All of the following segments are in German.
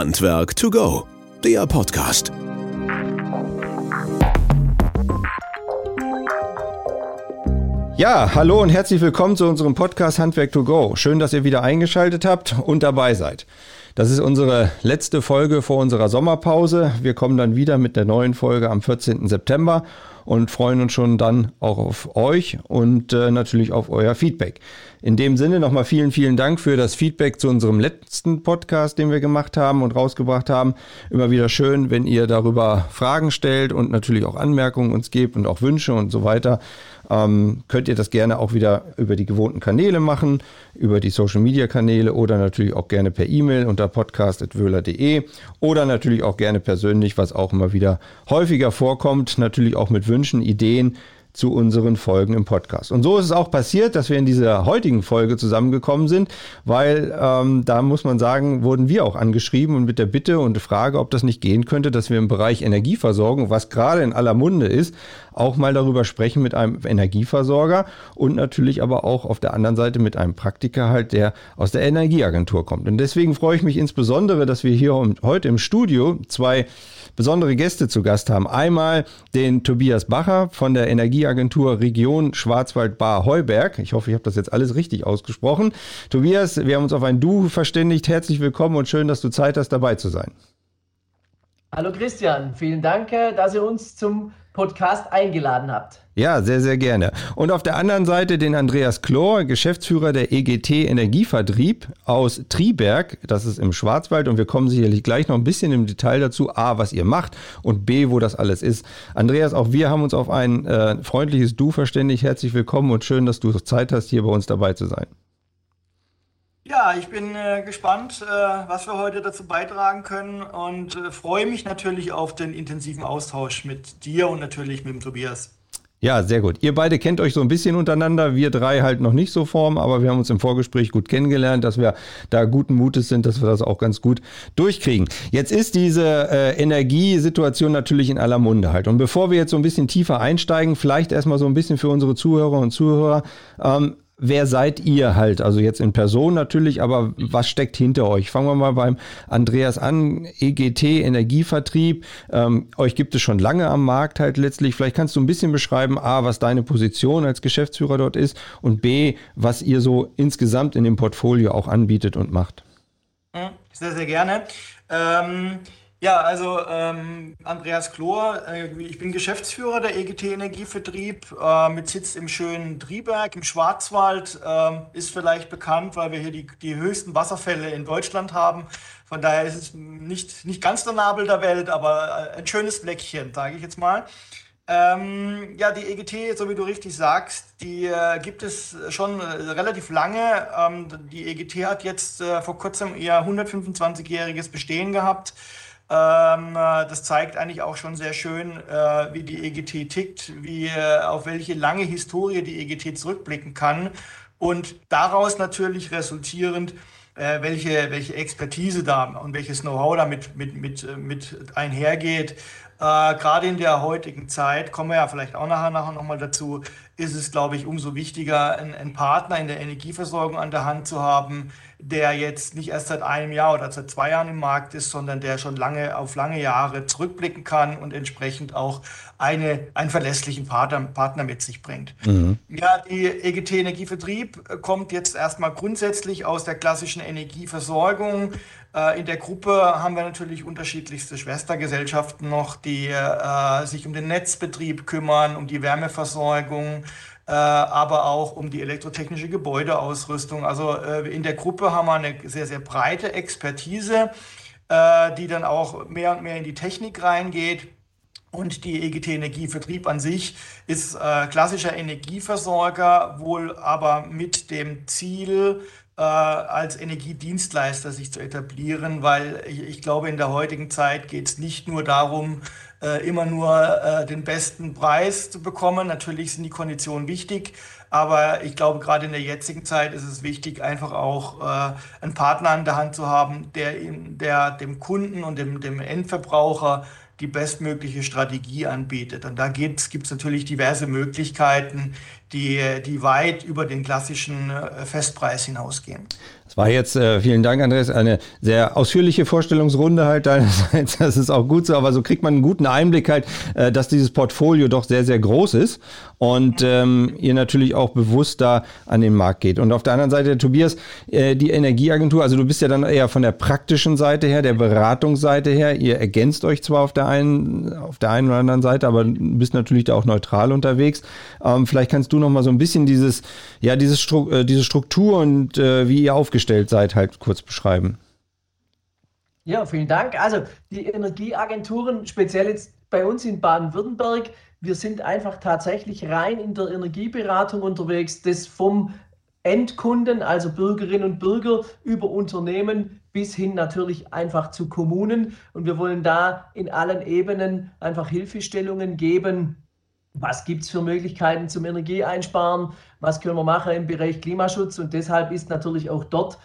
Handwerk to go, der Podcast. Ja, hallo und herzlich willkommen zu unserem Podcast Handwerk to go. Schön, dass ihr wieder eingeschaltet habt und dabei seid. Das ist unsere letzte Folge vor unserer Sommerpause. Wir kommen dann wieder mit der neuen Folge am 14. September und freuen uns schon dann auch auf euch und äh, natürlich auf euer Feedback. In dem Sinne nochmal vielen, vielen Dank für das Feedback zu unserem letzten Podcast, den wir gemacht haben und rausgebracht haben. Immer wieder schön, wenn ihr darüber Fragen stellt und natürlich auch Anmerkungen uns gebt und auch Wünsche und so weiter. Ähm, könnt ihr das gerne auch wieder über die gewohnten Kanäle machen, über die Social Media Kanäle oder natürlich auch gerne per E-Mail unter podcast.wöhler.de oder natürlich auch gerne persönlich, was auch immer wieder häufiger vorkommt, natürlich auch mit Wünschen, Ideen, zu unseren Folgen im Podcast. Und so ist es auch passiert, dass wir in dieser heutigen Folge zusammengekommen sind, weil ähm, da muss man sagen, wurden wir auch angeschrieben und mit der Bitte und Frage, ob das nicht gehen könnte, dass wir im Bereich Energieversorgung, was gerade in aller Munde ist, auch mal darüber sprechen mit einem Energieversorger und natürlich aber auch auf der anderen Seite mit einem Praktiker halt, der aus der Energieagentur kommt. Und deswegen freue ich mich insbesondere, dass wir hier heute im Studio zwei besondere Gäste zu Gast haben. Einmal den Tobias Bacher von der Energieagentur Region Schwarzwald-Bar-Heuberg. Ich hoffe, ich habe das jetzt alles richtig ausgesprochen. Tobias, wir haben uns auf ein Du verständigt. Herzlich willkommen und schön, dass du Zeit hast, dabei zu sein. Hallo Christian, vielen Dank, äh, dass ihr uns zum Podcast eingeladen habt. Ja, sehr, sehr gerne. Und auf der anderen Seite den Andreas Klor, Geschäftsführer der EGT Energievertrieb aus Triberg. Das ist im Schwarzwald und wir kommen sicherlich gleich noch ein bisschen im Detail dazu. A, was ihr macht und B, wo das alles ist. Andreas, auch wir haben uns auf ein äh, freundliches Du verständigt. Herzlich willkommen und schön, dass du Zeit hast, hier bei uns dabei zu sein. Ja, ich bin äh, gespannt, äh, was wir heute dazu beitragen können und äh, freue mich natürlich auf den intensiven Austausch mit dir und natürlich mit dem Tobias. Ja, sehr gut. Ihr beide kennt euch so ein bisschen untereinander, wir drei halt noch nicht so form, aber wir haben uns im Vorgespräch gut kennengelernt, dass wir da guten Mutes sind, dass wir das auch ganz gut durchkriegen. Jetzt ist diese äh, Energiesituation natürlich in aller Munde halt. Und bevor wir jetzt so ein bisschen tiefer einsteigen, vielleicht erstmal so ein bisschen für unsere Zuhörer und Zuhörer, ähm, wer seid ihr halt? Also jetzt in Person natürlich, aber was steckt hinter euch? Fangen wir mal beim Andreas an, EGT, Energievertrieb. Ähm, euch gibt es schon lange am Markt halt letztlich. Vielleicht kannst du ein bisschen beschreiben, A, was deine Position als Geschäftsführer dort ist und B, was ihr so insgesamt in dem Portfolio auch anbietet und macht. Hm, sehr, sehr gerne. Ähm ja, also ähm, Andreas Klor, äh, ich bin Geschäftsführer der EGT Energievertrieb äh, mit Sitz im schönen Triberg im Schwarzwald. Äh, ist vielleicht bekannt, weil wir hier die, die höchsten Wasserfälle in Deutschland haben. Von daher ist es nicht, nicht ganz der Nabel der Welt, aber äh, ein schönes Fleckchen, sage ich jetzt mal. Ähm, ja, die EGT, so wie du richtig sagst, die äh, gibt es schon äh, relativ lange. Ähm, die EGT hat jetzt äh, vor kurzem ihr 125-jähriges Bestehen gehabt. Ähm, äh, das zeigt eigentlich auch schon sehr schön, äh, wie die EGT tickt, wie, äh, auf welche lange Historie die EGT zurückblicken kann und daraus natürlich resultierend, welche, welche Expertise da und welches Know-how da mit, mit, mit, einhergeht. Gerade in der heutigen Zeit, kommen wir ja vielleicht auch nachher, nachher nochmal dazu, ist es, glaube ich, umso wichtiger, einen, Partner in der Energieversorgung an der Hand zu haben, der jetzt nicht erst seit einem Jahr oder seit zwei Jahren im Markt ist, sondern der schon lange auf lange Jahre zurückblicken kann und entsprechend auch eine, einen verlässlichen Partner, Partner mit sich bringt. Mhm. Ja, die EGT Energievertrieb kommt jetzt erstmal grundsätzlich aus der klassischen Energieversorgung. Äh, in der Gruppe haben wir natürlich unterschiedlichste Schwestergesellschaften noch, die äh, sich um den Netzbetrieb kümmern, um die Wärmeversorgung, aber auch um die elektrotechnische Gebäudeausrüstung. Also äh, in der Gruppe haben wir eine sehr, sehr breite Expertise, äh, die dann auch mehr und mehr in die Technik reingeht. Und die EGT Energievertrieb an sich ist äh, klassischer Energieversorger, wohl aber mit dem Ziel, äh, als Energiedienstleister sich zu etablieren, weil ich, ich glaube, in der heutigen Zeit geht es nicht nur darum, äh, immer nur äh, den besten Preis zu bekommen. Natürlich sind die Konditionen wichtig, aber ich glaube, gerade in der jetzigen Zeit ist es wichtig, einfach auch äh, einen Partner an der Hand zu haben, der, der dem Kunden und dem, dem Endverbraucher die bestmögliche Strategie anbietet. Und da gibt es natürlich diverse Möglichkeiten, die, die weit über den klassischen äh, Festpreis hinausgehen. Das war jetzt, äh, vielen Dank, Andreas, eine sehr ausführliche Vorstellungsrunde halt deinerseits. Das ist auch gut so, aber so kriegt man einen guten Einblick halt, äh, dass dieses Portfolio doch sehr, sehr groß ist und ähm, ihr natürlich auch bewusst da an den Markt geht. Und auf der anderen Seite, Tobias, äh, die Energieagentur, also du bist ja dann eher von der praktischen Seite her, der Beratungsseite her. Ihr ergänzt euch zwar auf der einen, auf der einen oder anderen Seite, aber bist natürlich da auch neutral unterwegs. Ähm, vielleicht kannst du noch mal so ein bisschen dieses, ja, dieses Stru äh, diese Struktur und äh, wie ihr aufgestellt seid, halt kurz beschreiben. Ja, vielen Dank. Also die Energieagenturen, speziell jetzt bei uns in Baden-Württemberg, wir sind einfach tatsächlich rein in der Energieberatung unterwegs, das vom Endkunden, also Bürgerinnen und Bürger, über Unternehmen bis hin natürlich einfach zu Kommunen. Und wir wollen da in allen Ebenen einfach Hilfestellungen geben. Was gibt es für Möglichkeiten zum Energieeinsparen? Was können wir machen im Bereich Klimaschutz? Und deshalb ist natürlich auch dort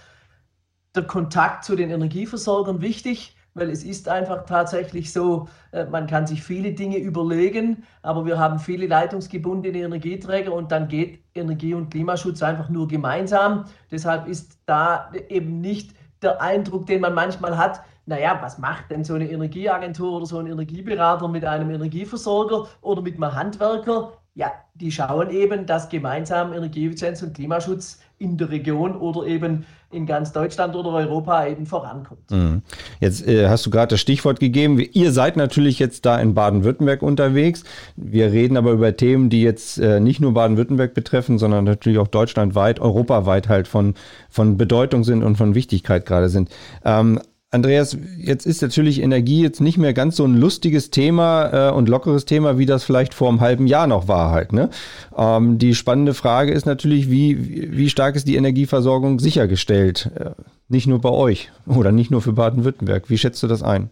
der Kontakt zu den Energieversorgern wichtig weil es ist einfach tatsächlich so, äh, man kann sich viele Dinge überlegen, aber wir haben viele leitungsgebundene Energieträger und dann geht Energie- und Klimaschutz einfach nur gemeinsam. Deshalb ist da eben nicht der Eindruck, den man manchmal hat, naja, was macht denn so eine Energieagentur oder so ein Energieberater mit einem Energieversorger oder mit einem Handwerker? Ja, die schauen eben, dass gemeinsam Energieeffizienz und Klimaschutz in der Region oder eben in ganz Deutschland oder Europa eben vorankommt. Mhm. Jetzt äh, hast du gerade das Stichwort gegeben. Ihr seid natürlich jetzt da in Baden-Württemberg unterwegs. Wir reden aber über Themen, die jetzt äh, nicht nur Baden-Württemberg betreffen, sondern natürlich auch deutschlandweit, europaweit halt von, von Bedeutung sind und von Wichtigkeit gerade sind. Ähm, Andreas, jetzt ist natürlich Energie jetzt nicht mehr ganz so ein lustiges Thema äh, und lockeres Thema, wie das vielleicht vor einem halben Jahr noch war halt. Ne? Ähm, die spannende Frage ist natürlich, wie, wie stark ist die Energieversorgung sichergestellt? Äh, nicht nur bei euch oder nicht nur für Baden-Württemberg. Wie schätzt du das ein?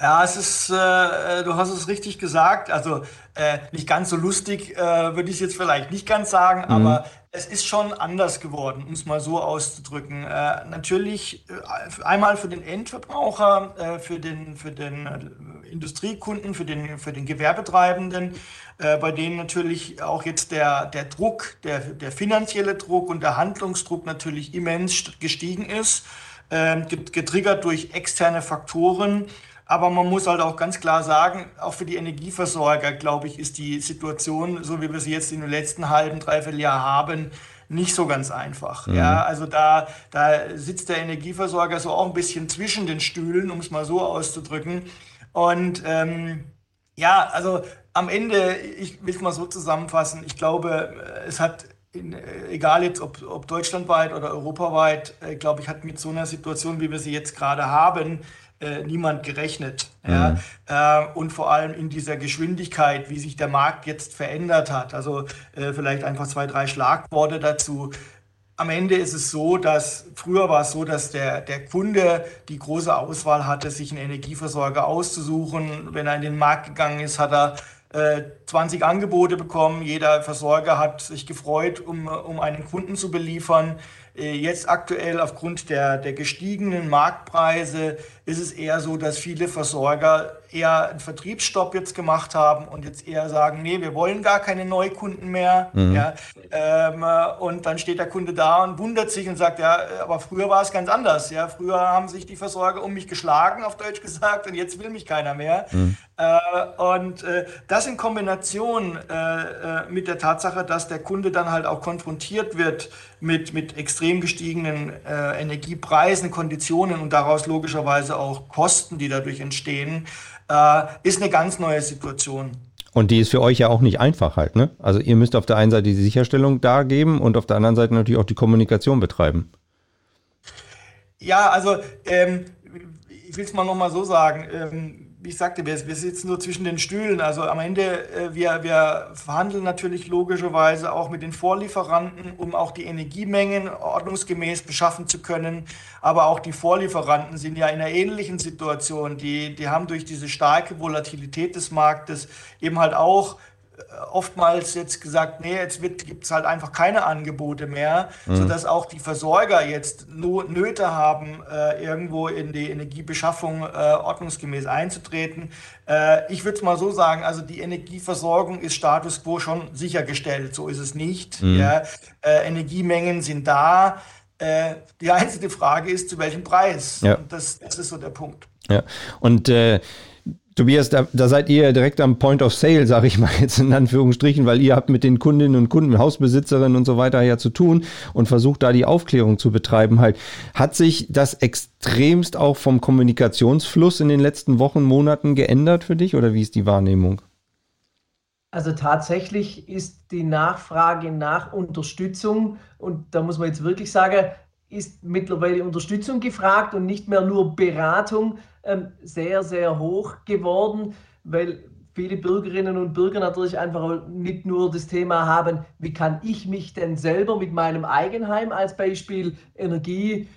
Ja, es ist, äh, du hast es richtig gesagt. Also äh, nicht ganz so lustig, äh, würde ich es jetzt vielleicht nicht ganz sagen, mhm. aber es ist schon anders geworden, um es mal so auszudrücken. Äh, natürlich äh, einmal für den Endverbraucher, äh, für den, für den äh, Industriekunden, für den, für den Gewerbetreibenden, äh, bei denen natürlich auch jetzt der, der Druck, der, der finanzielle Druck und der Handlungsdruck natürlich immens gestiegen ist, ähm, getriggert durch externe Faktoren. Aber man muss halt auch ganz klar sagen, auch für die Energieversorger, glaube ich, ist die Situation, so wie wir sie jetzt in den letzten halben, dreiviertel Jahr haben, nicht so ganz einfach. Mhm. Ja, also da, da sitzt der Energieversorger so auch ein bisschen zwischen den Stühlen, um es mal so auszudrücken. Und ähm, ja, also am Ende, ich will es mal so zusammenfassen, ich glaube, es hat in, egal jetzt ob, ob deutschlandweit oder europaweit, äh, glaube ich, hat mit so einer Situation, wie wir sie jetzt gerade haben, äh, niemand gerechnet. Mhm. Ja? Äh, und vor allem in dieser Geschwindigkeit, wie sich der Markt jetzt verändert hat. Also äh, vielleicht einfach zwei, drei Schlagworte dazu. Am Ende ist es so, dass früher war es so, dass der, der Kunde die große Auswahl hatte, sich einen Energieversorger auszusuchen. Wenn er in den Markt gegangen ist, hat er 20 äh, Angebote bekommen. Jeder Versorger hat sich gefreut, um, um einen Kunden zu beliefern. Äh, jetzt aktuell aufgrund der, der gestiegenen Marktpreise ist es eher so, dass viele Versorger eher einen Vertriebsstopp jetzt gemacht haben und jetzt eher sagen, nee, wir wollen gar keine Neukunden mehr. Mhm. Ja, ähm, und dann steht der Kunde da und wundert sich und sagt, ja, aber früher war es ganz anders. Ja, früher haben sich die Versorger um mich geschlagen, auf Deutsch gesagt, und jetzt will mich keiner mehr. Mhm. Äh, und äh, das in Kombination äh, äh mit der Tatsache, dass der Kunde dann halt auch konfrontiert wird mit, mit extrem gestiegenen äh, Energiepreisen, Konditionen und daraus logischerweise auch Kosten, die dadurch entstehen, äh, ist eine ganz neue Situation. Und die ist für euch ja auch nicht einfach halt, ne? Also ihr müsst auf der einen Seite die Sicherstellung dargeben und auf der anderen Seite natürlich auch die Kommunikation betreiben. Ja, also ähm, ich will es mal nochmal so sagen. Ähm, ich sagte, wir, wir, sitzen nur zwischen den Stühlen. Also am Ende, äh, wir, wir verhandeln natürlich logischerweise auch mit den Vorlieferanten, um auch die Energiemengen ordnungsgemäß beschaffen zu können. Aber auch die Vorlieferanten sind ja in einer ähnlichen Situation. Die, die haben durch diese starke Volatilität des Marktes eben halt auch oftmals jetzt gesagt, nee, jetzt gibt es halt einfach keine Angebote mehr, mhm. sodass auch die Versorger jetzt nur Nöte haben, äh, irgendwo in die Energiebeschaffung äh, ordnungsgemäß einzutreten. Äh, ich würde es mal so sagen, also die Energieversorgung ist Status quo schon sichergestellt, so ist es nicht. Mhm. Ja. Äh, Energiemengen sind da. Äh, die einzige Frage ist, zu welchem Preis. Ja. Das, das, ist so der Punkt. Ja, und äh, Tobias, da, da, seid ihr direkt am Point of Sale, sage ich mal jetzt in Anführungsstrichen, weil ihr habt mit den Kundinnen und Kunden, Hausbesitzerinnen und so weiter ja zu tun und versucht da die Aufklärung zu betreiben halt. Hat sich das extremst auch vom Kommunikationsfluss in den letzten Wochen, Monaten geändert für dich oder wie ist die Wahrnehmung? Also tatsächlich ist die Nachfrage nach Unterstützung und da muss man jetzt wirklich sagen, ist mittlerweile Unterstützung gefragt und nicht mehr nur Beratung sehr, sehr hoch geworden, weil viele Bürgerinnen und Bürger natürlich einfach nicht nur das Thema haben, wie kann ich mich denn selber mit meinem Eigenheim als Beispiel Energie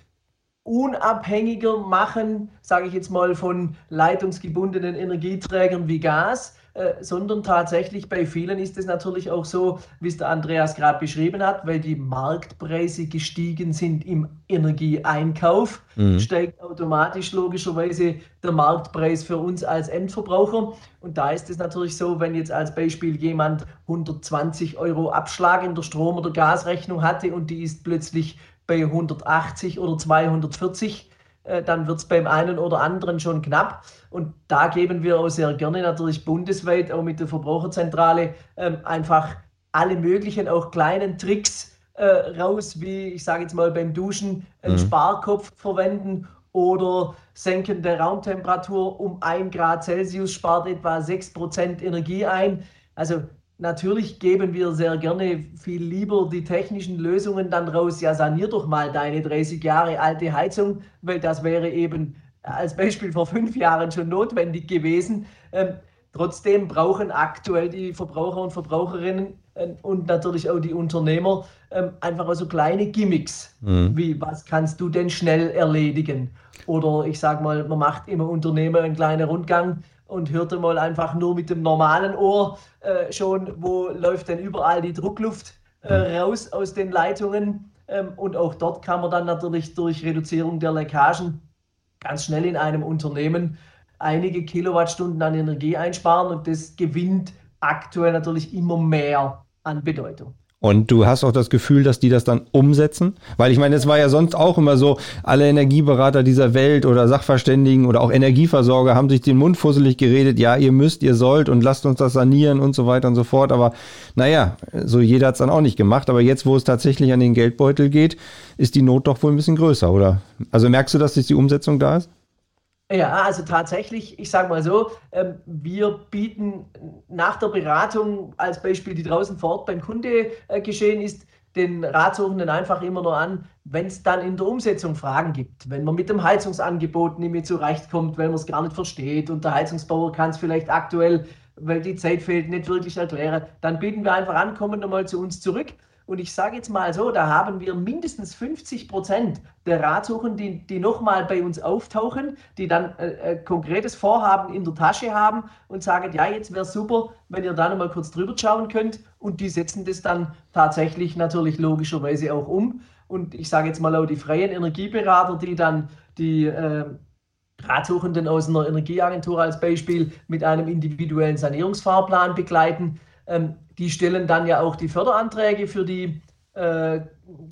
unabhängiger machen, sage ich jetzt mal von leitungsgebundenen Energieträgern wie Gas, sondern tatsächlich bei vielen ist es natürlich auch so, wie es der Andreas gerade beschrieben hat, weil die Marktpreise gestiegen sind im Energieeinkauf, mhm. steigt automatisch logischerweise der Marktpreis für uns als Endverbraucher. Und da ist es natürlich so, wenn jetzt als Beispiel jemand 120 Euro Abschlag in der Strom- oder Gasrechnung hatte und die ist plötzlich bei 180 oder 240 äh, dann wird es beim einen oder anderen schon knapp. Und da geben wir auch sehr gerne natürlich bundesweit, auch mit der Verbraucherzentrale, ähm, einfach alle möglichen, auch kleinen Tricks äh, raus, wie ich sage jetzt mal beim Duschen einen mhm. Sparkopf verwenden oder senken der Raumtemperatur um 1 Grad Celsius, spart etwa 6% Energie ein. Also Natürlich geben wir sehr gerne viel lieber die technischen Lösungen dann raus. Ja, sanier doch mal deine 30 Jahre alte Heizung, weil das wäre eben als Beispiel vor fünf Jahren schon notwendig gewesen. Ähm, trotzdem brauchen aktuell die Verbraucher und Verbraucherinnen äh, und natürlich auch die Unternehmer ähm, einfach so kleine Gimmicks, mhm. wie was kannst du denn schnell erledigen? Oder ich sage mal, man macht immer Unternehmer einen kleinen Rundgang und hörte mal einfach nur mit dem normalen Ohr äh, schon, wo läuft denn überall die Druckluft äh, mhm. raus aus den Leitungen. Ähm, und auch dort kann man dann natürlich durch Reduzierung der Leckagen ganz schnell in einem Unternehmen einige Kilowattstunden an Energie einsparen und das gewinnt aktuell natürlich immer mehr an Bedeutung. Und du hast auch das Gefühl, dass die das dann umsetzen? Weil ich meine, es war ja sonst auch immer so, alle Energieberater dieser Welt oder Sachverständigen oder auch Energieversorger haben sich den Mund fusselig geredet, ja, ihr müsst, ihr sollt und lasst uns das sanieren und so weiter und so fort. Aber naja, so jeder hat es dann auch nicht gemacht. Aber jetzt, wo es tatsächlich an den Geldbeutel geht, ist die Not doch wohl ein bisschen größer, oder? Also merkst du, dass jetzt die Umsetzung da ist? Ja, also tatsächlich, ich sage mal so, ähm, wir bieten nach der Beratung als Beispiel, die draußen vor Ort beim Kunde äh, geschehen ist, den Ratsuchenden einfach immer nur an, wenn es dann in der Umsetzung Fragen gibt. Wenn man mit dem Heizungsangebot nicht mehr zurechtkommt, weil man es gar nicht versteht und der Heizungsbauer kann es vielleicht aktuell, weil die Zeit fehlt, nicht wirklich erklären, dann bieten wir einfach an, kommen nochmal zu uns zurück und ich sage jetzt mal so, da haben wir mindestens 50 Prozent der Ratsuchenden, die, die nochmal bei uns auftauchen, die dann äh, äh, konkretes Vorhaben in der Tasche haben und sagen, ja, jetzt wäre super, wenn ihr da nochmal kurz drüber schauen könnt. Und die setzen das dann tatsächlich natürlich logischerweise auch um. Und ich sage jetzt mal auch die freien Energieberater, die dann die äh, Ratsuchenden aus einer Energieagentur als Beispiel mit einem individuellen Sanierungsfahrplan begleiten. Ähm, die stellen dann ja auch die Förderanträge für die äh,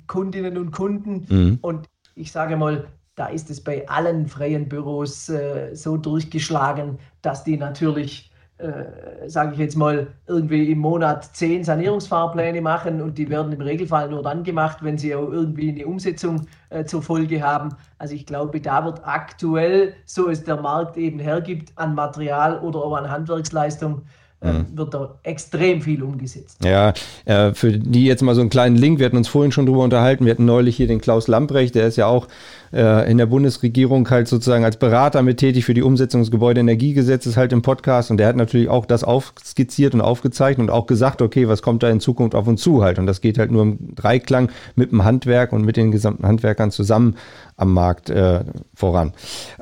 Kundinnen und Kunden. Mhm. Und ich sage mal, da ist es bei allen freien Büros äh, so durchgeschlagen, dass die natürlich, äh, sage ich jetzt mal, irgendwie im Monat zehn Sanierungsfahrpläne machen und die werden im Regelfall nur dann gemacht, wenn sie auch irgendwie eine Umsetzung äh, zur Folge haben. Also ich glaube, da wird aktuell, so es der Markt eben hergibt, an Material oder auch an Handwerksleistung, mhm. wird da extrem viel umgesetzt. Ja, äh, für die jetzt mal so einen kleinen Link. Wir hatten uns vorhin schon drüber unterhalten. Wir hatten neulich hier den Klaus Lamprecht, der ist ja auch äh, in der Bundesregierung halt sozusagen als Berater mit tätig für die Umsetzung des Gebäudeenergiegesetzes halt im Podcast. Und der hat natürlich auch das aufskizziert und aufgezeichnet und auch gesagt, okay, was kommt da in Zukunft auf uns zu halt. Und das geht halt nur im Dreiklang mit dem Handwerk und mit den gesamten Handwerkern zusammen am Markt äh, voran.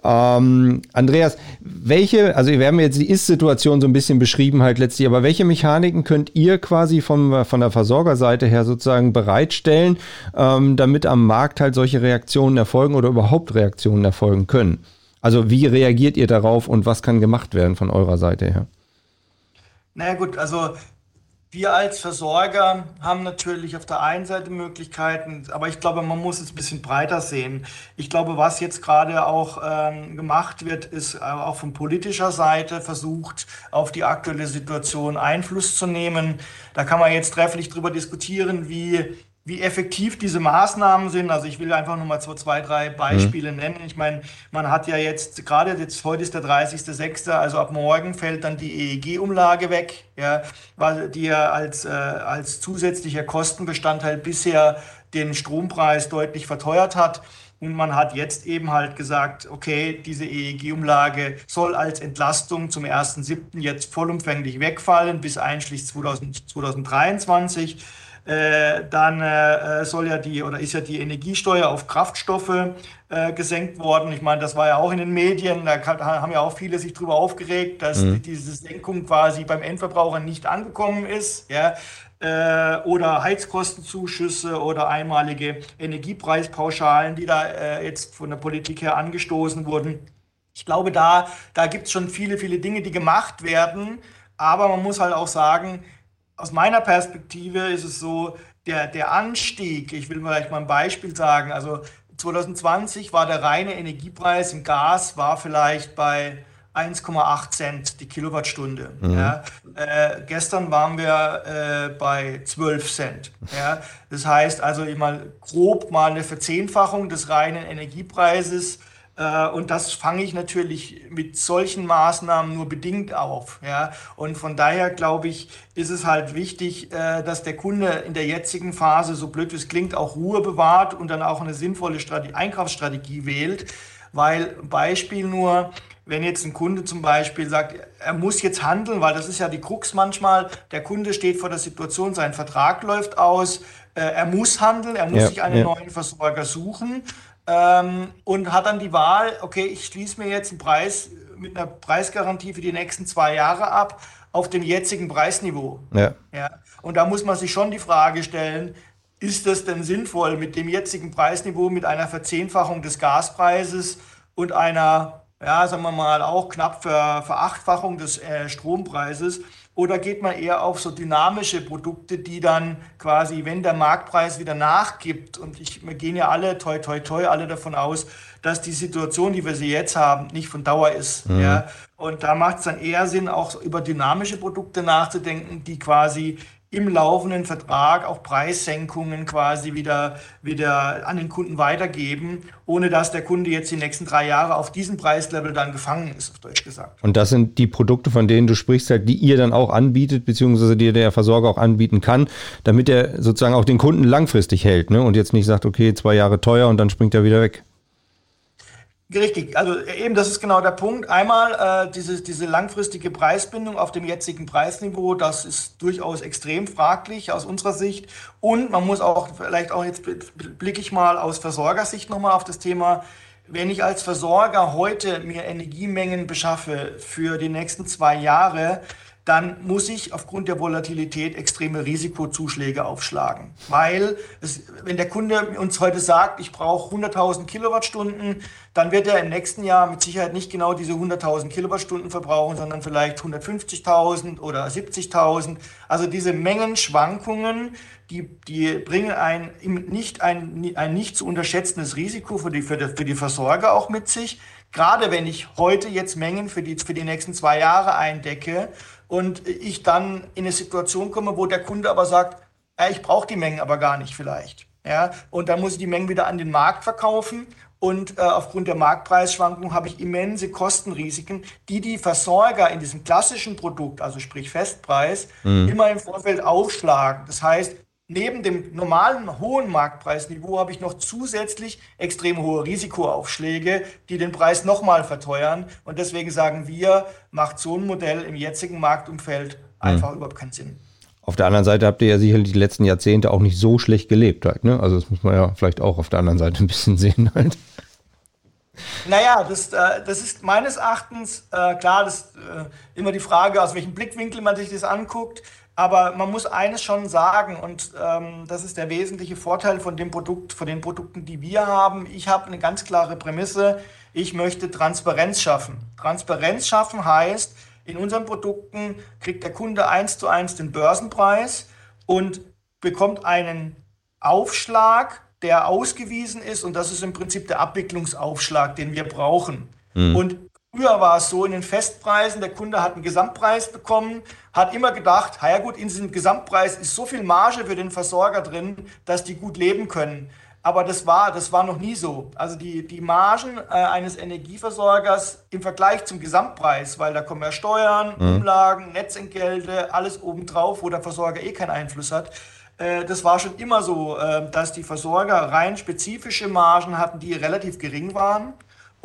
Ähm, Andreas, welche, also wir haben jetzt die Ist-Situation so ein bisschen beschrieben halt letztlich, aber welche Mechaniken könnt ihr quasi vom, von der Versorgerseite her sozusagen bereitstellen, ähm, damit am Markt halt solche Reaktionen erfolgen oder überhaupt Reaktionen erfolgen können? Also wie reagiert ihr darauf und was kann gemacht werden von eurer Seite her? Naja gut, also wir als Versorger haben natürlich auf der einen Seite Möglichkeiten, aber ich glaube, man muss es ein bisschen breiter sehen. Ich glaube, was jetzt gerade auch ähm, gemacht wird, ist äh, auch von politischer Seite versucht, auf die aktuelle Situation Einfluss zu nehmen. Da kann man jetzt trefflich drüber diskutieren, wie wie effektiv diese Maßnahmen sind. Also ich will einfach nur mal so zwei, drei Beispiele mhm. nennen. Ich meine, man hat ja jetzt, gerade jetzt, heute ist der 30.06., also ab morgen fällt dann die EEG-Umlage weg, ja, weil die ja als, äh, als zusätzlicher Kostenbestandteil bisher den Strompreis deutlich verteuert hat. Und man hat jetzt eben halt gesagt, okay, diese EEG-Umlage soll als Entlastung zum 1.7. jetzt vollumfänglich wegfallen bis einschließlich 2000, 2023. Äh, dann äh, soll ja die oder ist ja die Energiesteuer auf Kraftstoffe äh, gesenkt worden. Ich meine, das war ja auch in den Medien, da haben ja auch viele sich darüber aufgeregt, dass mhm. diese Senkung quasi beim Endverbraucher nicht angekommen ist. Ja? Äh, oder Heizkostenzuschüsse oder einmalige Energiepreispauschalen, die da äh, jetzt von der Politik her angestoßen wurden. Ich glaube, da, da gibt es schon viele, viele Dinge, die gemacht werden. Aber man muss halt auch sagen, aus meiner Perspektive ist es so, der, der Anstieg, ich will vielleicht mal ein Beispiel sagen, also 2020 war der reine Energiepreis im Gas war vielleicht bei 1,8 Cent die Kilowattstunde. Mhm. Ja. Äh, gestern waren wir äh, bei 12 Cent. Ja. Das heißt also immer grob mal eine Verzehnfachung des reinen Energiepreises und das fange ich natürlich mit solchen Maßnahmen nur bedingt auf. Ja? Und von daher glaube ich, ist es halt wichtig, äh, dass der Kunde in der jetzigen Phase, so blöd wie es klingt, auch Ruhe bewahrt und dann auch eine sinnvolle Strategie, Einkaufsstrategie wählt. Weil Beispiel nur, wenn jetzt ein Kunde zum Beispiel sagt, er muss jetzt handeln, weil das ist ja die Krux manchmal, der Kunde steht vor der Situation, sein Vertrag läuft aus, äh, er muss handeln, er muss ja, sich einen ja. neuen Versorger suchen ähm, und hat dann die Wahl, okay, ich schließe mir jetzt einen Preis mit einer Preisgarantie für die nächsten zwei Jahre ab auf dem jetzigen Preisniveau. Ja. Ja. Und da muss man sich schon die Frage stellen, ist das denn sinnvoll mit dem jetzigen Preisniveau, mit einer Verzehnfachung des Gaspreises und einer, ja, sagen wir mal, auch knapp Ver Verachtfachung des äh, Strompreises? Oder geht man eher auf so dynamische Produkte, die dann quasi, wenn der Marktpreis wieder nachgibt, und ich, wir gehen ja alle, toi, toi, toi, alle davon aus, dass die Situation, die wir sie jetzt haben, nicht von Dauer ist. Mhm. Ja? Und da macht es dann eher Sinn, auch über dynamische Produkte nachzudenken, die quasi im laufenden Vertrag auch Preissenkungen quasi wieder, wieder an den Kunden weitergeben, ohne dass der Kunde jetzt die nächsten drei Jahre auf diesem Preislevel dann gefangen ist, auf Deutsch gesagt. Und das sind die Produkte, von denen du sprichst, halt, die ihr dann auch anbietet, beziehungsweise die der Versorger auch anbieten kann, damit er sozusagen auch den Kunden langfristig hält ne? und jetzt nicht sagt, okay, zwei Jahre teuer und dann springt er wieder weg. Richtig, also eben das ist genau der Punkt. Einmal äh, diese, diese langfristige Preisbindung auf dem jetzigen Preisniveau, das ist durchaus extrem fraglich aus unserer Sicht. Und man muss auch, vielleicht auch jetzt blicke ich mal aus Versorgersicht nochmal auf das Thema, wenn ich als Versorger heute mir Energiemengen beschaffe für die nächsten zwei Jahre, dann muss ich aufgrund der Volatilität extreme Risikozuschläge aufschlagen. Weil es, wenn der Kunde uns heute sagt, ich brauche 100.000 Kilowattstunden, dann wird er im nächsten Jahr mit Sicherheit nicht genau diese 100.000 Kilowattstunden verbrauchen, sondern vielleicht 150.000 oder 70.000. Also diese Mengenschwankungen, die, die bringen ein nicht, ein, ein nicht zu unterschätzendes Risiko für die, für, die, für die Versorger auch mit sich. Gerade wenn ich heute jetzt Mengen für die, für die nächsten zwei Jahre eindecke und ich dann in eine Situation komme, wo der Kunde aber sagt, ja, ich brauche die Mengen aber gar nicht vielleicht. Ja, und dann muss ich die Mengen wieder an den Markt verkaufen und äh, aufgrund der Marktpreisschwankungen habe ich immense Kostenrisiken, die die Versorger in diesem klassischen Produkt, also sprich Festpreis, mhm. immer im Vorfeld aufschlagen. Das heißt, neben dem normalen hohen Marktpreisniveau habe ich noch zusätzlich extrem hohe Risikoaufschläge, die den Preis nochmal verteuern. Und deswegen sagen wir, macht so ein Modell im jetzigen Marktumfeld einfach mhm. überhaupt keinen Sinn. Auf der anderen Seite habt ihr ja sicherlich die letzten Jahrzehnte auch nicht so schlecht gelebt halt, ne? Also das muss man ja vielleicht auch auf der anderen Seite ein bisschen sehen halt. Naja, das, äh, das ist meines Erachtens, äh, klar, das äh, immer die Frage, aus welchem Blickwinkel man sich das anguckt. Aber man muss eines schon sagen, und ähm, das ist der wesentliche Vorteil von dem Produkt, von den Produkten, die wir haben. Ich habe eine ganz klare Prämisse. Ich möchte Transparenz schaffen. Transparenz schaffen heißt, in unseren Produkten kriegt der Kunde eins zu eins den Börsenpreis und bekommt einen Aufschlag, der ausgewiesen ist. Und das ist im Prinzip der Abwicklungsaufschlag, den wir brauchen. Mhm. Und Früher war es so in den Festpreisen, der Kunde hat einen Gesamtpreis bekommen, hat immer gedacht, ja gut, in diesem Gesamtpreis ist so viel Marge für den Versorger drin, dass die gut leben können. Aber das war, das war noch nie so. Also die, die Margen äh, eines Energieversorgers im Vergleich zum Gesamtpreis, weil da kommen ja Steuern, mhm. Umlagen, Netzentgelte, alles obendrauf, wo der Versorger eh keinen Einfluss hat. Äh, das war schon immer so, äh, dass die Versorger rein spezifische Margen hatten, die relativ gering waren.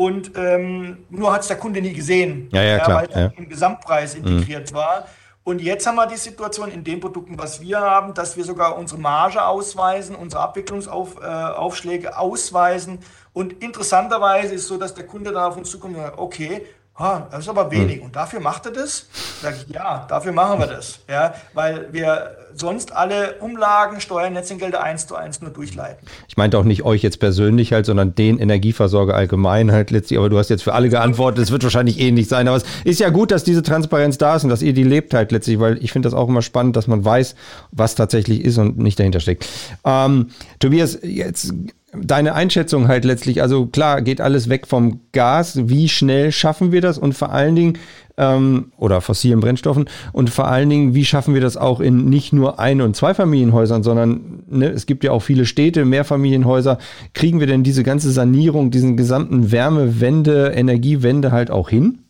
Und ähm, nur hat es der Kunde nie gesehen, ja, ja, weil es ja. im Gesamtpreis integriert mhm. war. Und jetzt haben wir die Situation in den Produkten, was wir haben, dass wir sogar unsere Marge ausweisen, unsere Abwicklungsaufschläge äh, ausweisen. Und interessanterweise ist so, dass der Kunde dann auf uns zukommt und sagt, okay, ah, das ist aber wenig. Hm. Und dafür macht er das? Sag ich, ja, dafür machen wir das. Ja, weil wir sonst alle Umlagen, Steuern, Netzentgelte eins zu eins nur durchleiten. Ich meinte auch nicht euch jetzt persönlich halt, sondern den Energieversorger allgemein halt letztlich. Aber du hast jetzt für alle geantwortet. Es wird wahrscheinlich ähnlich sein. Aber es ist ja gut, dass diese Transparenz da ist und dass ihr die lebt halt letztlich, weil ich finde das auch immer spannend, dass man weiß, was tatsächlich ist und nicht dahinter steckt. Ähm, Tobias, jetzt deine Einschätzung halt letztlich, also klar, geht alles weg vom Gas. Wie schnell schaffen wir das? Und vor allen Dingen, ähm, oder fossilen Brennstoffen, und vor allen Dingen, wie schaffen wir das auch in nicht nur Ein- und Zweifamilienhäusern, sondern ne, es gibt ja auch viele Städte, Mehrfamilienhäuser. Kriegen wir denn diese ganze Sanierung, diesen gesamten Wärmewende, Energiewende halt auch hin?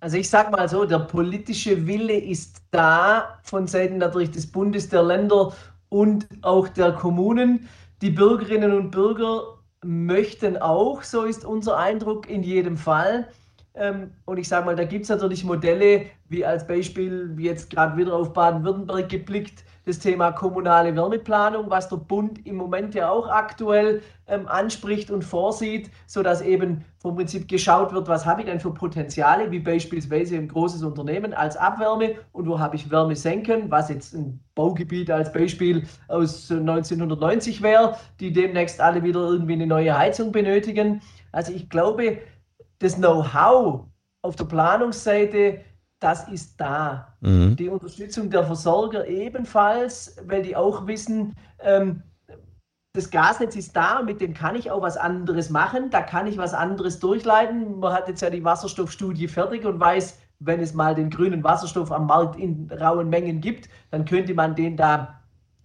Also ich sage mal so, der politische Wille ist da von Seiten natürlich des Bundes, der Länder und auch der Kommunen. Die Bürgerinnen und Bürger möchten auch, so ist unser Eindruck in jedem Fall. Ähm, und ich sage mal, da gibt es natürlich Modelle, wie als Beispiel, wie jetzt gerade wieder auf Baden-Württemberg geblickt, das Thema kommunale Wärmeplanung, was der Bund im Moment ja auch aktuell ähm, anspricht und vorsieht, sodass eben vom Prinzip geschaut wird, was habe ich denn für Potenziale, wie beispielsweise ein großes Unternehmen als Abwärme und wo habe ich Wärme senken, was jetzt ein Baugebiet als Beispiel aus 1990 wäre, die demnächst alle wieder irgendwie eine neue Heizung benötigen. Also ich glaube, das Know-how auf der Planungsseite das ist da. Mhm. Die Unterstützung der Versorger ebenfalls, weil die auch wissen, ähm, das Gasnetz ist da, mit dem kann ich auch was anderes machen, da kann ich was anderes durchleiten. Man hat jetzt ja die Wasserstoffstudie fertig und weiß, wenn es mal den grünen Wasserstoff am Markt in rauen Mengen gibt, dann könnte man den da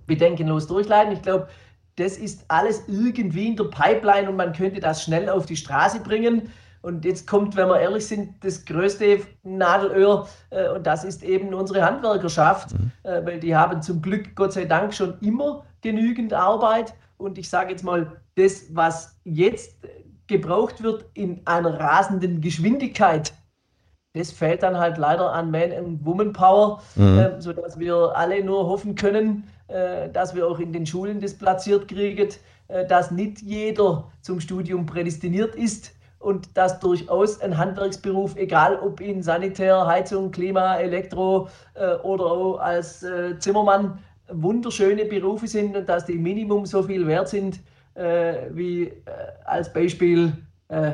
bedenkenlos durchleiten. Ich glaube, das ist alles irgendwie in der Pipeline und man könnte das schnell auf die Straße bringen. Und jetzt kommt, wenn wir ehrlich sind, das größte Nadelöhr äh, und das ist eben unsere Handwerkerschaft, mhm. äh, weil die haben zum Glück, Gott sei Dank, schon immer genügend Arbeit. Und ich sage jetzt mal, das, was jetzt gebraucht wird in einer rasenden Geschwindigkeit, das fällt dann halt leider an Man- and Woman-Power, mhm. äh, sodass wir alle nur hoffen können, äh, dass wir auch in den Schulen das platziert kriegen, äh, dass nicht jeder zum Studium prädestiniert ist und dass durchaus ein Handwerksberuf, egal ob in Sanitär, Heizung, Klima, Elektro äh, oder auch als äh, Zimmermann, wunderschöne Berufe sind und dass die Minimum so viel wert sind äh, wie äh, als Beispiel äh,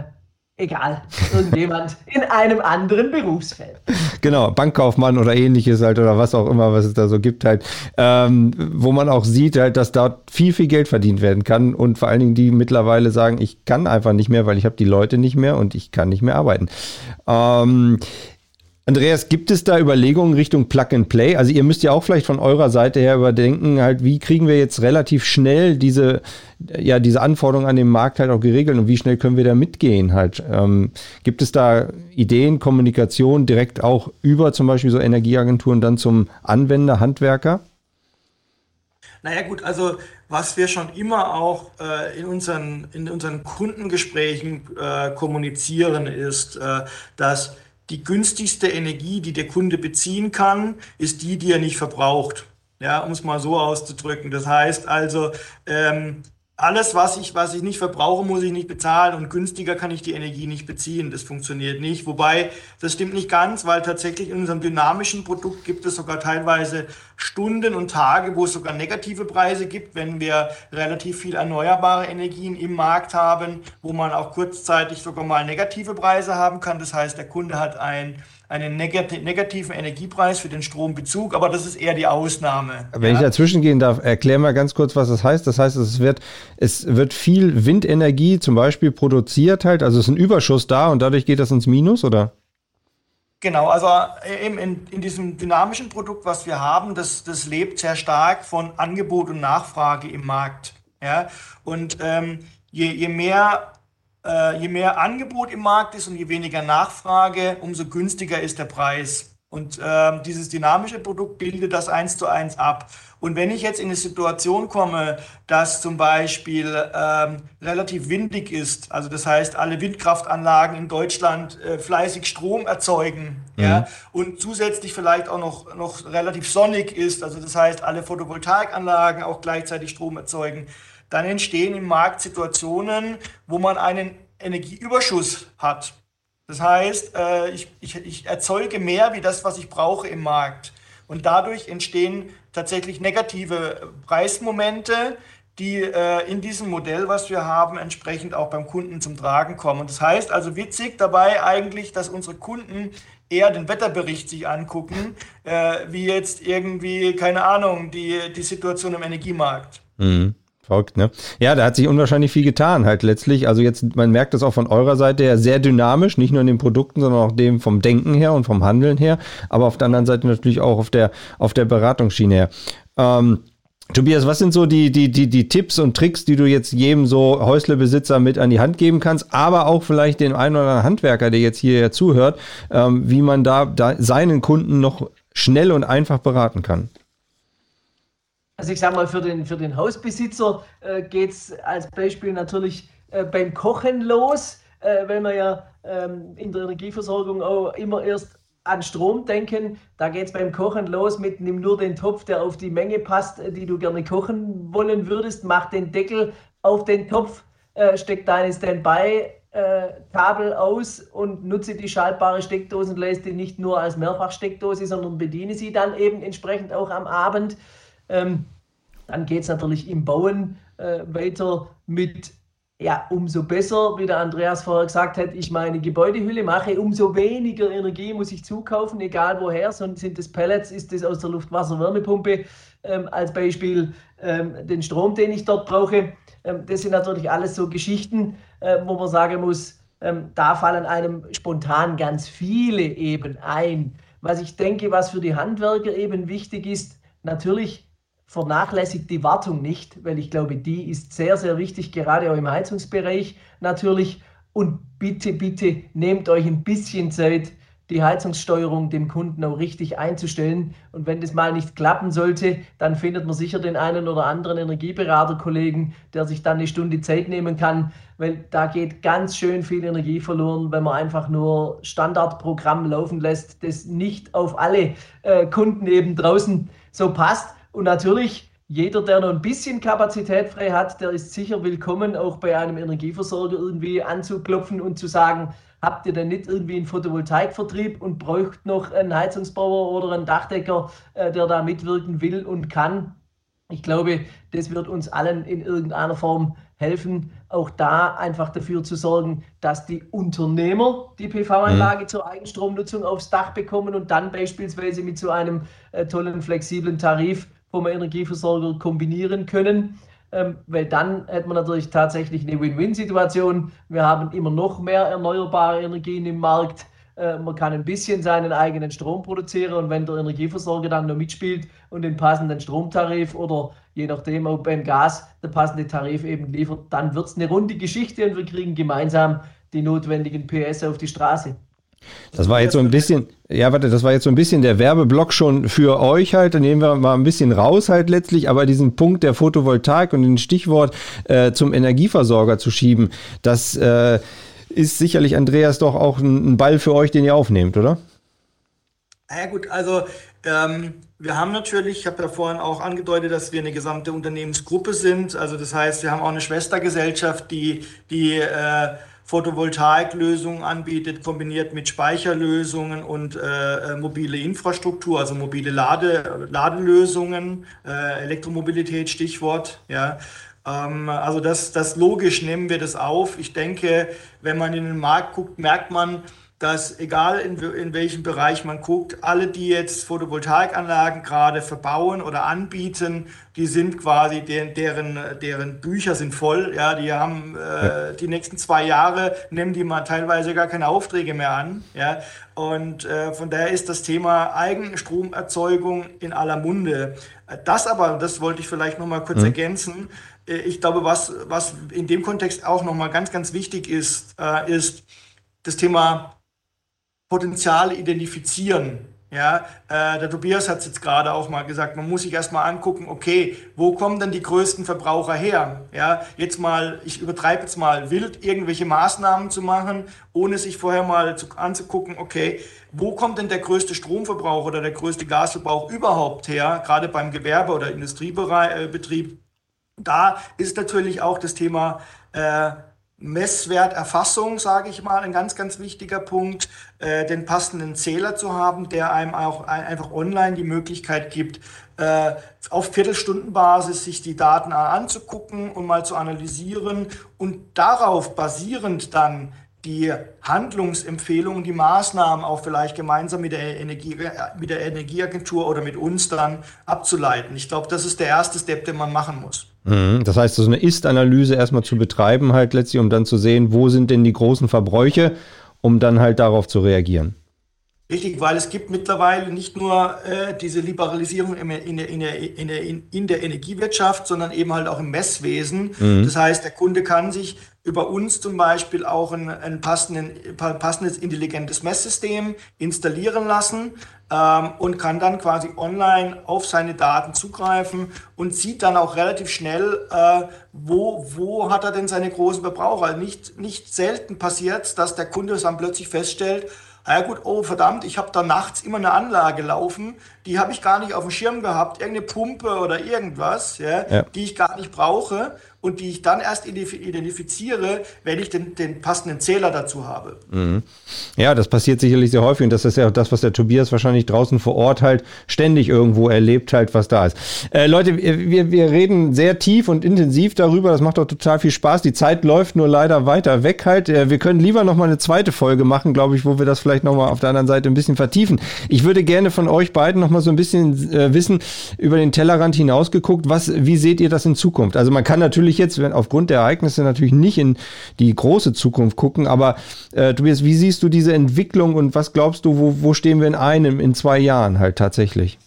egal, irgendjemand in einem anderen Berufsfeld. Genau, Bankkaufmann oder ähnliches halt oder was auch immer, was es da so gibt halt, ähm, wo man auch sieht halt, dass dort viel, viel Geld verdient werden kann und vor allen Dingen die mittlerweile sagen, ich kann einfach nicht mehr, weil ich habe die Leute nicht mehr und ich kann nicht mehr arbeiten. Ähm, Andreas, gibt es da Überlegungen Richtung Plug and Play? Also ihr müsst ja auch vielleicht von eurer Seite her überdenken, halt, wie kriegen wir jetzt relativ schnell diese, ja, diese Anforderungen an den Markt halt auch geregelt und wie schnell können wir da mitgehen halt? Ähm, gibt es da Ideen, Kommunikation direkt auch über zum Beispiel so Energieagenturen dann zum Anwender, Handwerker? Naja gut, also was wir schon immer auch äh, in, unseren, in unseren Kundengesprächen äh, kommunizieren, ist, äh, dass die günstigste Energie, die der Kunde beziehen kann, ist die, die er nicht verbraucht. Ja, um es mal so auszudrücken. Das heißt also, ähm, alles, was ich, was ich nicht verbrauche, muss ich nicht bezahlen und günstiger kann ich die Energie nicht beziehen. Das funktioniert nicht. Wobei, das stimmt nicht ganz, weil tatsächlich in unserem dynamischen Produkt gibt es sogar teilweise Stunden und Tage, wo es sogar negative Preise gibt, wenn wir relativ viel erneuerbare Energien im Markt haben, wo man auch kurzzeitig sogar mal negative Preise haben kann. Das heißt, der Kunde hat ein einen negativen Energiepreis für den Strombezug, aber das ist eher die Ausnahme. Wenn ja. ich dazwischen gehen darf, erklär mal ganz kurz, was das heißt. Das heißt, es wird, es wird viel Windenergie zum Beispiel produziert halt, also es ist ein Überschuss da und dadurch geht das ins Minus, oder? Genau, also eben in, in diesem dynamischen Produkt, was wir haben, das, das lebt sehr stark von Angebot und Nachfrage im Markt. Ja? Und ähm, je, je mehr äh, je mehr Angebot im Markt ist und je weniger Nachfrage, umso günstiger ist der Preis. Und äh, dieses dynamische Produkt bildet das eins zu eins ab. Und wenn ich jetzt in eine Situation komme, dass zum Beispiel ähm, relativ windig ist, also das heißt, alle Windkraftanlagen in Deutschland äh, fleißig Strom erzeugen, mhm. ja, und zusätzlich vielleicht auch noch, noch relativ sonnig ist, also das heißt, alle Photovoltaikanlagen auch gleichzeitig Strom erzeugen, dann entstehen im Markt Situationen, wo man einen Energieüberschuss hat. Das heißt, äh, ich, ich, ich erzeuge mehr wie das, was ich brauche im Markt. Und dadurch entstehen tatsächlich negative Preismomente, die äh, in diesem Modell, was wir haben, entsprechend auch beim Kunden zum Tragen kommen. Und das heißt also witzig dabei eigentlich, dass unsere Kunden eher den Wetterbericht sich angucken, äh, wie jetzt irgendwie, keine Ahnung, die, die Situation im Energiemarkt. Mhm. Verrückt, ne? Ja, da hat sich unwahrscheinlich viel getan halt letztlich. Also jetzt, man merkt das auch von eurer Seite her sehr dynamisch, nicht nur in den Produkten, sondern auch dem vom Denken her und vom Handeln her, aber auf der anderen Seite natürlich auch auf der, auf der Beratungsschiene her. Ähm, Tobias, was sind so die, die, die, die Tipps und Tricks, die du jetzt jedem so Häuslebesitzer mit an die Hand geben kannst, aber auch vielleicht den einen oder anderen Handwerker, der jetzt hier zuhört, ähm, wie man da, da seinen Kunden noch schnell und einfach beraten kann? Also ich sage mal, für den, für den Hausbesitzer äh, geht es als Beispiel natürlich äh, beim Kochen los, äh, weil wir ja ähm, in der Energieversorgung auch immer erst an Strom denken. Da geht es beim Kochen los mit nimm nur den Topf, der auf die Menge passt, äh, die du gerne kochen wollen würdest, mach den Deckel auf den Topf, äh, steck deine Standby äh, aus und nutze die schaltbare Steckdose und lässt die nicht nur als Mehrfachsteckdose, sondern bediene sie dann eben entsprechend auch am Abend. Ähm, dann geht es natürlich im Bauen äh, weiter mit, ja, umso besser, wie der Andreas vorher gesagt hat, ich meine Gebäudehülle mache, umso weniger Energie muss ich zukaufen, egal woher, sind das Pellets, ist das aus der Luftwasser-Wärmepumpe ähm, als Beispiel ähm, den Strom, den ich dort brauche. Ähm, das sind natürlich alles so Geschichten, äh, wo man sagen muss, ähm, da fallen einem spontan ganz viele eben ein. Was ich denke, was für die Handwerker eben wichtig ist, natürlich vernachlässigt die Wartung nicht, weil ich glaube, die ist sehr, sehr wichtig, gerade auch im Heizungsbereich natürlich. Und bitte, bitte nehmt euch ein bisschen Zeit, die Heizungssteuerung dem Kunden auch richtig einzustellen. Und wenn das mal nicht klappen sollte, dann findet man sicher den einen oder anderen Energieberaterkollegen, der sich dann eine Stunde Zeit nehmen kann, weil da geht ganz schön viel Energie verloren, wenn man einfach nur Standardprogramm laufen lässt, das nicht auf alle äh, Kunden eben draußen so passt. Und natürlich, jeder, der noch ein bisschen Kapazität frei hat, der ist sicher willkommen, auch bei einem Energieversorger irgendwie anzuklopfen und zu sagen, habt ihr denn nicht irgendwie einen Photovoltaikvertrieb und braucht noch einen Heizungsbauer oder einen Dachdecker, äh, der da mitwirken will und kann? Ich glaube, das wird uns allen in irgendeiner Form helfen, auch da einfach dafür zu sorgen, dass die Unternehmer die PV-Anlage mhm. zur Eigenstromnutzung aufs Dach bekommen und dann beispielsweise mit so einem äh, tollen, flexiblen Tarif vom Energieversorger kombinieren können. Ähm, weil dann hätte man natürlich tatsächlich eine Win-Win-Situation. Wir haben immer noch mehr erneuerbare Energien im Markt. Äh, man kann ein bisschen seinen eigenen Strom produzieren und wenn der Energieversorger dann noch mitspielt und den passenden Stromtarif oder je nachdem auch beim Gas der passende Tarif eben liefert, dann wird es eine runde Geschichte und wir kriegen gemeinsam die notwendigen PS auf die Straße. Das war jetzt so ein bisschen, ja, warte, das war jetzt so ein bisschen der Werbeblock schon für euch halt. Dann nehmen wir mal ein bisschen raus halt letztlich, aber diesen Punkt der Photovoltaik und den Stichwort äh, zum Energieversorger zu schieben, das äh, ist sicherlich, Andreas, doch auch ein, ein Ball für euch, den ihr aufnehmt, oder? Ja gut, also ähm, wir haben natürlich, ich habe ja vorhin auch angedeutet, dass wir eine gesamte Unternehmensgruppe sind. Also das heißt, wir haben auch eine Schwestergesellschaft, die die äh, Photovoltaiklösungen anbietet, kombiniert mit Speicherlösungen und äh, äh, mobile Infrastruktur, also mobile Lade, Ladelösungen, äh, Elektromobilität, Stichwort. Ja. Ähm, also das, das logisch nehmen wir das auf. Ich denke, wenn man in den Markt guckt, merkt man, dass egal in, in welchem Bereich man guckt, alle, die jetzt Photovoltaikanlagen gerade verbauen oder anbieten, die sind quasi, deren, deren, deren Bücher sind voll. Ja, die haben äh, die nächsten zwei Jahre, nehmen die mal teilweise gar keine Aufträge mehr an. Ja, und äh, von daher ist das Thema Eigenstromerzeugung in aller Munde. Das aber, das wollte ich vielleicht noch mal kurz mhm. ergänzen. Äh, ich glaube, was, was in dem Kontext auch noch mal ganz, ganz wichtig ist, äh, ist das Thema Potenzial identifizieren. Ja, äh, der Tobias hat es jetzt gerade auch mal gesagt, man muss sich erstmal angucken, okay, wo kommen denn die größten Verbraucher her? Ja, jetzt mal, ich übertreibe jetzt mal wild, irgendwelche Maßnahmen zu machen, ohne sich vorher mal zu, anzugucken, okay, wo kommt denn der größte Stromverbrauch oder der größte Gasverbrauch überhaupt her, gerade beim Gewerbe- oder Industriebetrieb? Äh, da ist natürlich auch das Thema äh, Messwerterfassung, sage ich mal, ein ganz, ganz wichtiger Punkt, äh, den passenden Zähler zu haben, der einem auch einfach online die Möglichkeit gibt, äh, auf Viertelstundenbasis sich die Daten anzugucken und mal zu analysieren und darauf basierend dann die Handlungsempfehlungen, die Maßnahmen auch vielleicht gemeinsam mit der, Energie, mit der Energieagentur oder mit uns dann abzuleiten. Ich glaube, das ist der erste Step, den man machen muss. Mhm. Das heißt, so eine Ist-Analyse erstmal zu betreiben, halt letztlich, um dann zu sehen, wo sind denn die großen Verbräuche, um dann halt darauf zu reagieren. Richtig, weil es gibt mittlerweile nicht nur äh, diese Liberalisierung in der, in, in, der, in der Energiewirtschaft, sondern eben halt auch im Messwesen. Mhm. Das heißt, der Kunde kann sich über uns zum Beispiel auch ein, ein passendes intelligentes Messsystem installieren lassen ähm, und kann dann quasi online auf seine Daten zugreifen und sieht dann auch relativ schnell, äh, wo, wo hat er denn seine großen Verbraucher. Nicht, nicht selten passiert dass der Kunde dann plötzlich feststellt, ja gut, oh verdammt, ich habe da nachts immer eine Anlage laufen, die habe ich gar nicht auf dem Schirm gehabt, irgendeine Pumpe oder irgendwas, ja, ja. die ich gar nicht brauche und die ich dann erst identifiziere, wenn ich den, den passenden Zähler dazu habe. Mhm. Ja, das passiert sicherlich sehr häufig und das ist ja auch das, was der Tobias wahrscheinlich draußen vor Ort halt ständig irgendwo erlebt halt, was da ist. Äh, Leute, wir, wir reden sehr tief und intensiv darüber, das macht doch total viel Spaß. Die Zeit läuft nur leider weiter weg halt. Äh, wir können lieber nochmal eine zweite Folge machen, glaube ich, wo wir das vielleicht nochmal auf der anderen Seite ein bisschen vertiefen. Ich würde gerne von euch beiden nochmal so ein bisschen äh, wissen, über den Tellerrand hinausgeguckt, was, wie seht ihr das in Zukunft? Also man kann natürlich natürlich jetzt, wenn aufgrund der Ereignisse natürlich nicht in die große Zukunft gucken, aber äh, Tobias, wie siehst du diese Entwicklung und was glaubst du, wo, wo stehen wir in einem, in zwei Jahren halt tatsächlich?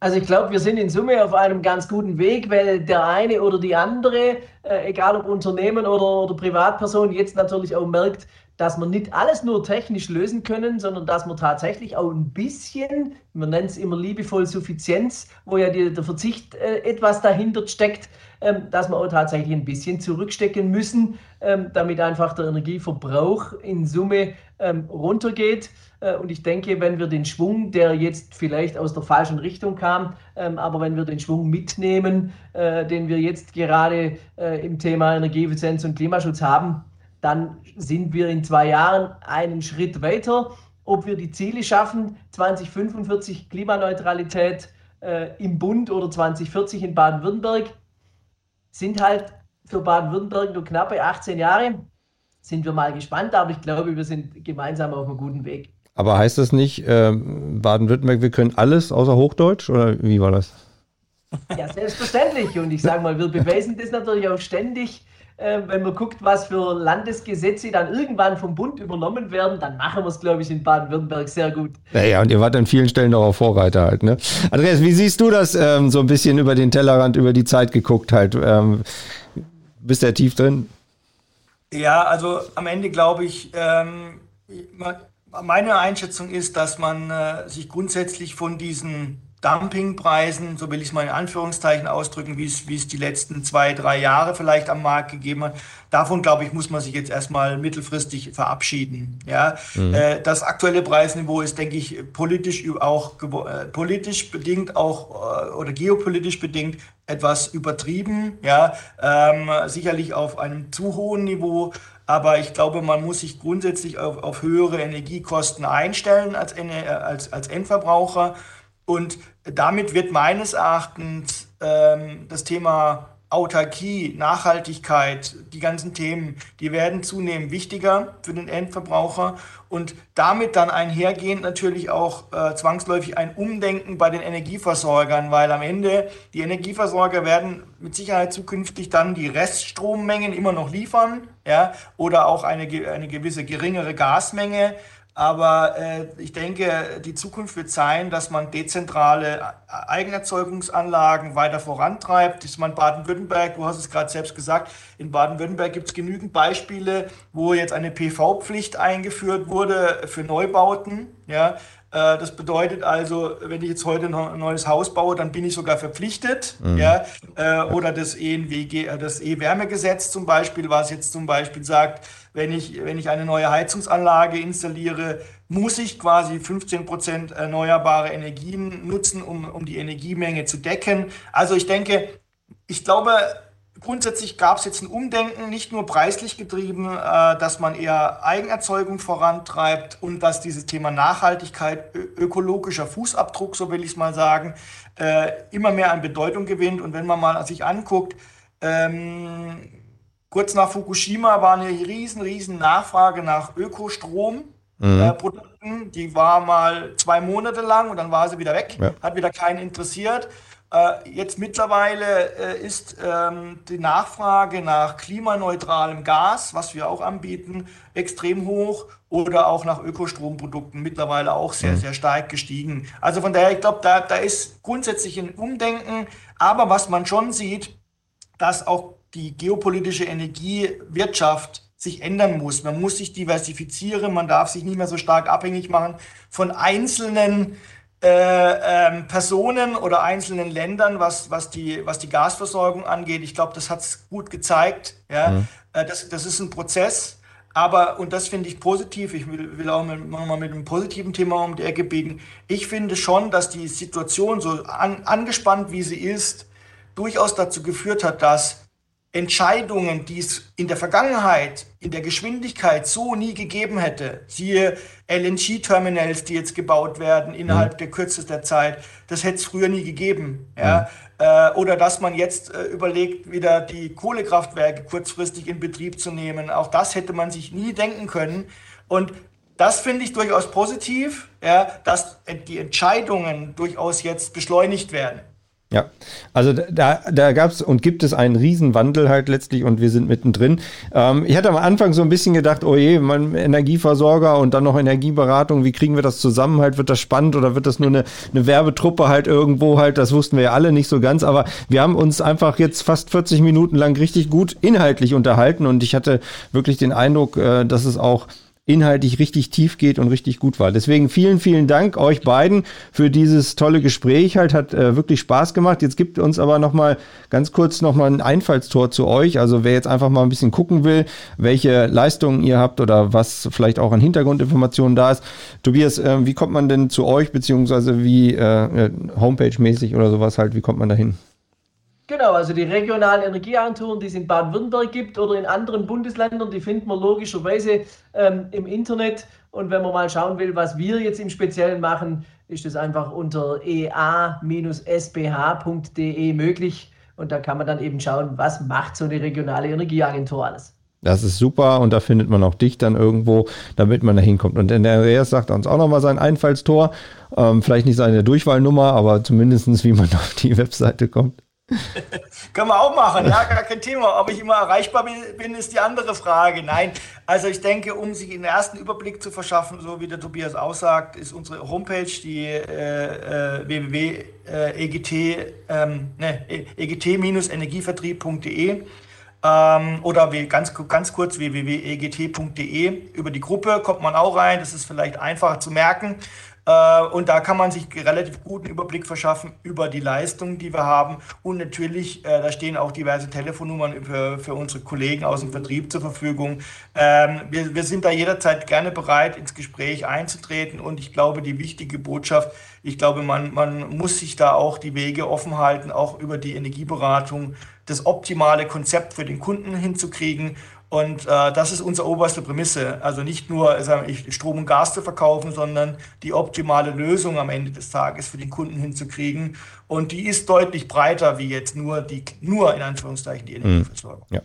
Also ich glaube, wir sind in Summe auf einem ganz guten Weg, weil der eine oder die andere, äh, egal ob Unternehmen oder, oder Privatperson, jetzt natürlich auch merkt, dass wir nicht alles nur technisch lösen können, sondern dass wir tatsächlich auch ein bisschen, man nennt es immer liebevoll Suffizienz, wo ja die, der Verzicht äh, etwas dahinter steckt, ähm, dass wir auch tatsächlich ein bisschen zurückstecken müssen, ähm, damit einfach der Energieverbrauch in Summe ähm, runtergeht. Äh, und ich denke, wenn wir den Schwung, der jetzt vielleicht aus der falschen Richtung kam, aber wenn wir den Schwung mitnehmen, äh, den wir jetzt gerade äh, im Thema Energieeffizienz und Klimaschutz haben, dann sind wir in zwei Jahren einen Schritt weiter. Ob wir die Ziele schaffen, 2045 Klimaneutralität äh, im Bund oder 2040 in Baden-Württemberg, sind halt für Baden-Württemberg nur knappe 18 Jahre. Sind wir mal gespannt, aber ich glaube, wir sind gemeinsam auf einem guten Weg. Aber heißt das nicht, äh, Baden-Württemberg, wir können alles außer Hochdeutsch oder wie war das? Ja, selbstverständlich. Und ich sage mal, wir beweisen das natürlich auch ständig. Äh, wenn man guckt, was für Landesgesetze dann irgendwann vom Bund übernommen werden, dann machen wir es, glaube ich, in Baden-Württemberg sehr gut. Naja, und ihr wart an vielen Stellen auch Vorreiter halt, ne? Andreas, wie siehst du das ähm, so ein bisschen über den Tellerrand, über die Zeit geguckt halt? Ähm, bist du ja tief drin? Ja, also am Ende glaube ich, ähm, meine Einschätzung ist, dass man äh, sich grundsätzlich von diesen Dumpingpreisen, so will ich es mal in Anführungszeichen ausdrücken, wie es, wie es die letzten zwei, drei Jahre vielleicht am Markt gegeben hat. Davon, glaube ich, muss man sich jetzt erstmal mittelfristig verabschieden. Ja? Mhm. Äh, das aktuelle Preisniveau ist, denke ich, politisch auch äh, politisch bedingt auch äh, oder geopolitisch bedingt etwas übertrieben. Ja? Ähm, sicherlich auf einem zu hohen Niveau. Aber ich glaube, man muss sich grundsätzlich auf, auf höhere Energiekosten einstellen als, als, als Endverbraucher. Und damit wird meines Erachtens ähm, das Thema Autarkie, Nachhaltigkeit, die ganzen Themen, die werden zunehmend wichtiger für den Endverbraucher und damit dann einhergehend natürlich auch äh, zwangsläufig ein Umdenken bei den Energieversorgern, weil am Ende die Energieversorger werden mit Sicherheit zukünftig dann die Reststrommengen immer noch liefern, ja, oder auch eine, eine gewisse geringere Gasmenge. Aber äh, ich denke, die Zukunft wird sein, dass man dezentrale Eigenerzeugungsanlagen weiter vorantreibt. Ist man Baden-Württemberg, du hast es gerade selbst gesagt, in Baden-Württemberg gibt es genügend Beispiele, wo jetzt eine PV-Pflicht eingeführt wurde für Neubauten. Ja, das bedeutet also, wenn ich jetzt heute ein neues Haus baue, dann bin ich sogar verpflichtet. Mhm. Ja, äh, oder das ENWG, äh, das E-Wärmegesetz zum Beispiel, was jetzt zum Beispiel sagt, wenn ich, wenn ich eine neue Heizungsanlage installiere, muss ich quasi 15 Prozent erneuerbare Energien nutzen, um, um die Energiemenge zu decken. Also ich denke, ich glaube, grundsätzlich gab es jetzt ein Umdenken, nicht nur preislich getrieben, äh, dass man eher Eigenerzeugung vorantreibt und dass dieses Thema Nachhaltigkeit, ökologischer Fußabdruck, so will ich es mal sagen, äh, immer mehr an Bedeutung gewinnt. Und wenn man mal sich anguckt, ähm, Kurz nach Fukushima war eine riesen, riesen Nachfrage nach Ökostromprodukten. Mhm. Äh, die war mal zwei Monate lang und dann war sie wieder weg, ja. hat wieder keinen interessiert. Äh, jetzt mittlerweile äh, ist ähm, die Nachfrage nach klimaneutralem Gas, was wir auch anbieten, extrem hoch oder auch nach Ökostromprodukten mittlerweile auch sehr, mhm. sehr stark gestiegen. Also von daher, ich glaube, da, da ist grundsätzlich ein Umdenken. Aber was man schon sieht, dass auch die geopolitische Energiewirtschaft sich ändern muss. Man muss sich diversifizieren, man darf sich nicht mehr so stark abhängig machen von einzelnen äh, ähm, Personen oder einzelnen Ländern, was, was, die, was die Gasversorgung angeht. Ich glaube, das hat es gut gezeigt. Ja? Mhm. Äh, das, das ist ein Prozess. Aber, und das finde ich positiv, ich will, will auch mal mit einem positiven Thema um die Ecke biegen. Ich finde schon, dass die Situation so an, angespannt, wie sie ist, durchaus dazu geführt hat, dass Entscheidungen, die es in der Vergangenheit in der Geschwindigkeit so nie gegeben hätte, siehe LNG-Terminals, die jetzt gebaut werden innerhalb mhm. der kürzester Zeit, das hätte es früher nie gegeben. Ja? Mhm. Äh, oder dass man jetzt äh, überlegt, wieder die Kohlekraftwerke kurzfristig in Betrieb zu nehmen. Auch das hätte man sich nie denken können. Und das finde ich durchaus positiv, ja, dass die Entscheidungen durchaus jetzt beschleunigt werden. Ja, also da, da gab es und gibt es einen Riesenwandel halt letztlich und wir sind mittendrin. Ähm, ich hatte am Anfang so ein bisschen gedacht, oh je, man, Energieversorger und dann noch Energieberatung, wie kriegen wir das zusammen? Halt, wird das spannend oder wird das nur eine, eine Werbetruppe halt irgendwo halt? Das wussten wir ja alle nicht so ganz, aber wir haben uns einfach jetzt fast 40 Minuten lang richtig gut inhaltlich unterhalten und ich hatte wirklich den Eindruck, äh, dass es auch inhaltlich richtig tief geht und richtig gut war. Deswegen vielen, vielen Dank euch beiden für dieses tolle Gespräch. Halt hat äh, wirklich Spaß gemacht. Jetzt gibt uns aber noch mal ganz kurz noch mal ein Einfallstor zu euch. Also wer jetzt einfach mal ein bisschen gucken will, welche Leistungen ihr habt oder was vielleicht auch an Hintergrundinformationen da ist. Tobias, äh, wie kommt man denn zu euch beziehungsweise wie äh, Homepage-mäßig oder sowas halt? Wie kommt man dahin? Genau, also die regionalen Energieagenturen, die es in Baden-Württemberg gibt oder in anderen Bundesländern, die findet man logischerweise ähm, im Internet. Und wenn man mal schauen will, was wir jetzt im Speziellen machen, ist es einfach unter ea-sbh.de möglich. Und da kann man dann eben schauen, was macht so eine regionale Energieagentur alles. Das ist super und da findet man auch dich dann irgendwo, damit man da hinkommt. Und der Andreas sagt uns auch nochmal sein Einfallstor. Ähm, vielleicht nicht seine Durchwahlnummer, aber zumindest wie man auf die Webseite kommt. Können wir auch machen, ja, gar kein Thema. Ob ich immer erreichbar bin, ist die andere Frage. Nein, also ich denke, um sich einen ersten Überblick zu verschaffen, so wie der Tobias aussagt, ist unsere Homepage die äh, äh, www.egt, ähm, ne, egt-energievertrieb.de ähm, oder wie, ganz, ganz kurz www.egt.de. Über die Gruppe kommt man auch rein, das ist vielleicht einfacher zu merken. Äh, und da kann man sich relativ guten Überblick verschaffen über die Leistungen, die wir haben. Und natürlich, äh, da stehen auch diverse Telefonnummern für, für unsere Kollegen aus dem Vertrieb zur Verfügung. Ähm, wir, wir sind da jederzeit gerne bereit, ins Gespräch einzutreten. Und ich glaube, die wichtige Botschaft, ich glaube, man, man muss sich da auch die Wege offen halten, auch über die Energieberatung das optimale Konzept für den Kunden hinzukriegen. Und äh, das ist unsere oberste Prämisse. Also nicht nur sagen wir, Strom und Gas zu verkaufen, sondern die optimale Lösung am Ende des Tages für den Kunden hinzukriegen. Und die ist deutlich breiter wie jetzt nur die, nur in Anführungszeichen die mhm. Energieversorgung. Ja.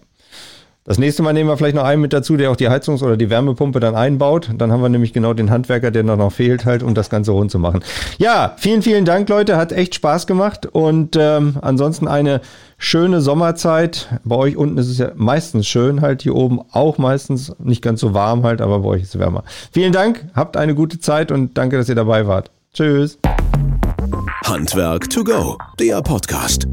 Das nächste Mal nehmen wir vielleicht noch einen mit dazu, der auch die Heizungs- oder die Wärmepumpe dann einbaut. Dann haben wir nämlich genau den Handwerker, der noch fehlt, halt, um das Ganze rund zu machen. Ja, vielen, vielen Dank, Leute. Hat echt Spaß gemacht. Und ähm, ansonsten eine schöne Sommerzeit. Bei euch unten ist es ja meistens schön, halt hier oben auch meistens nicht ganz so warm halt, aber bei euch ist es wärmer. Vielen Dank, habt eine gute Zeit und danke, dass ihr dabei wart. Tschüss. Handwerk to go, der Podcast.